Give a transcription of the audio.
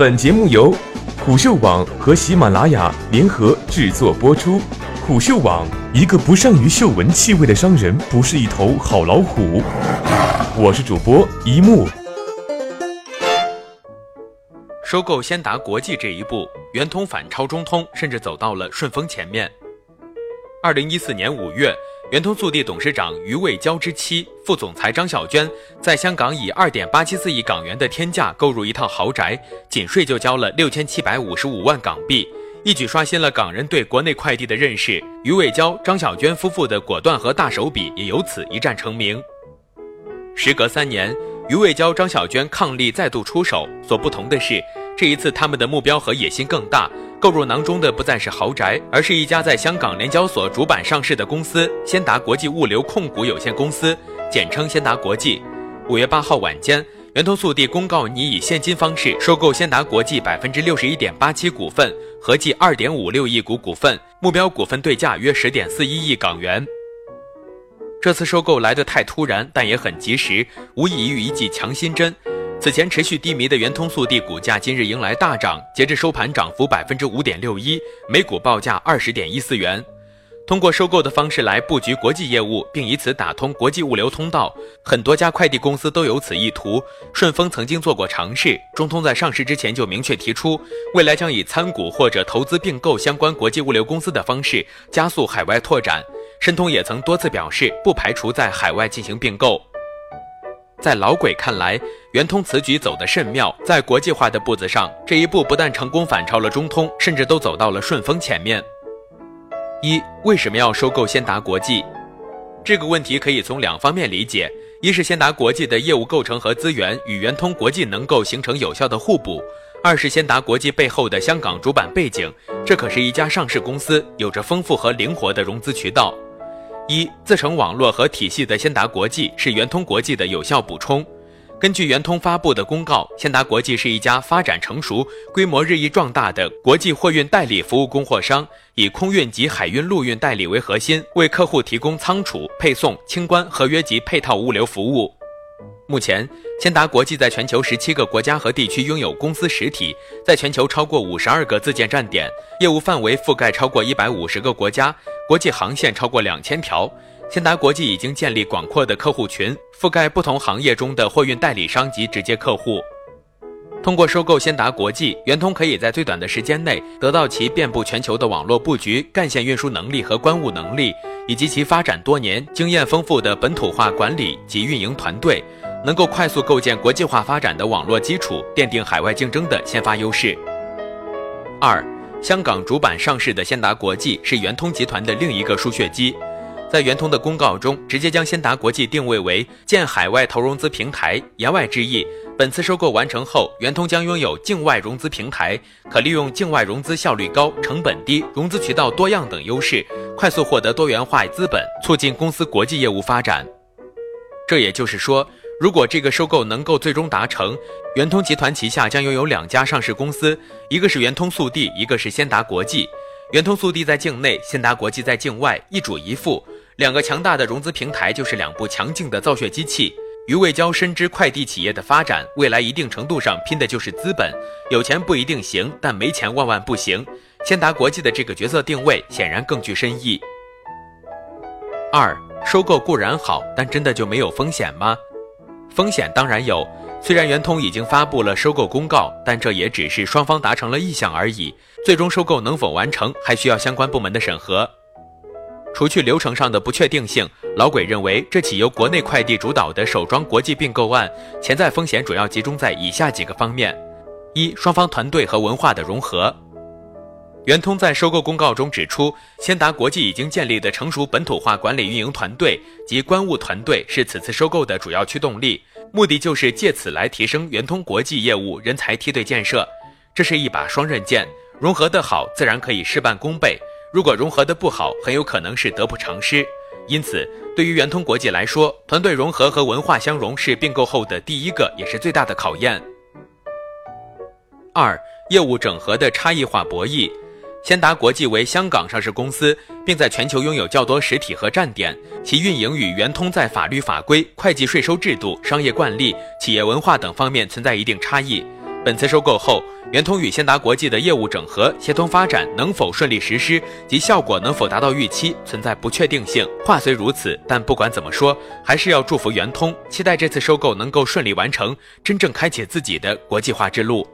本节目由虎嗅网和喜马拉雅联合制作播出。虎嗅网：一个不善于嗅闻气味的商人，不是一头好老虎。我是主播一木。收购先达国际这一步，圆通反超中通，甚至走到了顺丰前面。二零一四年五月，圆通速递董事长余卫娇之妻、副总裁张小娟在香港以二点八七四亿港元的天价购入一套豪宅，仅税就交了六千七百五十五万港币，一举刷新了港人对国内快递的认识。余卫娇、张小娟夫妇的果断和大手笔也由此一战成名。时隔三年，余卫娇、张小娟伉俪再度出手，所不同的是。这一次，他们的目标和野心更大，购入囊中的不再是豪宅，而是一家在香港联交所主板上市的公司——先达国际物流控股有限公司，简称先达国际。五月八号晚间，圆通速递公告拟以现金方式收购先达国际百分之六十一点八七股份，合计二点五六亿股股份，目标股份对价约十点四一亿港元。这次收购来得太突然，但也很及时，无异于一剂强心针。此前持续低迷的圆通速递股价今日迎来大涨，截至收盘涨幅百分之五点六一，每股报价二十点一四元。通过收购的方式来布局国际业务，并以此打通国际物流通道，很多家快递公司都有此意图。顺丰曾经做过尝试，中通在上市之前就明确提出，未来将以参股或者投资并购相关国际物流公司的方式加速海外拓展。申通也曾多次表示，不排除在海外进行并购。在老鬼看来，圆通此举走得甚妙，在国际化的步子上，这一步不但成功反超了中通，甚至都走到了顺丰前面。一为什么要收购先达国际？这个问题可以从两方面理解：一是先达国际的业务构成和资源与圆通国际能够形成有效的互补；二是先达国际背后的香港主板背景，这可是一家上市公司，有着丰富和灵活的融资渠道。一自成网络和体系的先达国际是圆通国际的有效补充。根据圆通发布的公告，先达国际是一家发展成熟、规模日益壮大的国际货运代理服务供货商，以空运及海运陆运代理为核心，为客户提供仓储、配送、清关、合约及配套物流服务。目前，先达国际在全球十七个国家和地区拥有公司实体，在全球超过五十二个自建站点，业务范围覆盖超过一百五十个国家，国际航线超过两千条。先达国际已经建立广阔的客户群，覆盖不同行业中的货运代理商及直接客户。通过收购先达国际，圆通可以在最短的时间内得到其遍布全球的网络布局、干线运输能力和关务能力，以及其发展多年、经验丰富的本土化管理及运营团队。能够快速构建国际化发展的网络基础，奠定海外竞争的先发优势。二，香港主板上市的先达国际是圆通集团的另一个输血机。在圆通的公告中，直接将先达国际定位为建海外投融资平台。言外之意，本次收购完成后，圆通将拥有境外融资平台，可利用境外融资效率高、成本低、融资渠道多样等优势，快速获得多元化资本，促进公司国际业务发展。这也就是说。如果这个收购能够最终达成，圆通集团旗下将拥有两家上市公司，一个是圆通速递，一个是先达国际。圆通速递在境内，先达国际在境外，一主一副，两个强大的融资平台就是两部强劲的造血机器。余卫娇深知快递企业的发展，未来一定程度上拼的就是资本，有钱不一定行，但没钱万万不行。先达国际的这个角色定位显然更具深意。二，收购固然好，但真的就没有风险吗？风险当然有，虽然圆通已经发布了收购公告，但这也只是双方达成了意向而已。最终收购能否完成，还需要相关部门的审核。除去流程上的不确定性，老鬼认为这起由国内快递主导的首桩国际并购案，潜在风险主要集中在以下几个方面：一、双方团队和文化的融合。圆通在收购公告中指出，先达国际已经建立的成熟本土化管理运营团队及关务团队是此次收购的主要驱动力，目的就是借此来提升圆通国际业务人才梯队建设。这是一把双刃剑，融合的好，自然可以事半功倍；如果融合的不好，很有可能是得不偿失。因此，对于圆通国际来说，团队融合和文化相融是并购后的第一个也是最大的考验。二、业务整合的差异化博弈。先达国际为香港上市公司，并在全球拥有较多实体和站点，其运营与圆通在法律法规、会计税收制度、商业惯例、企业文化等方面存在一定差异。本次收购后，圆通与先达国际的业务整合、协同发展能否顺利实施及效果能否达到预期，存在不确定性。话虽如此，但不管怎么说，还是要祝福圆通，期待这次收购能够顺利完成，真正开启自己的国际化之路。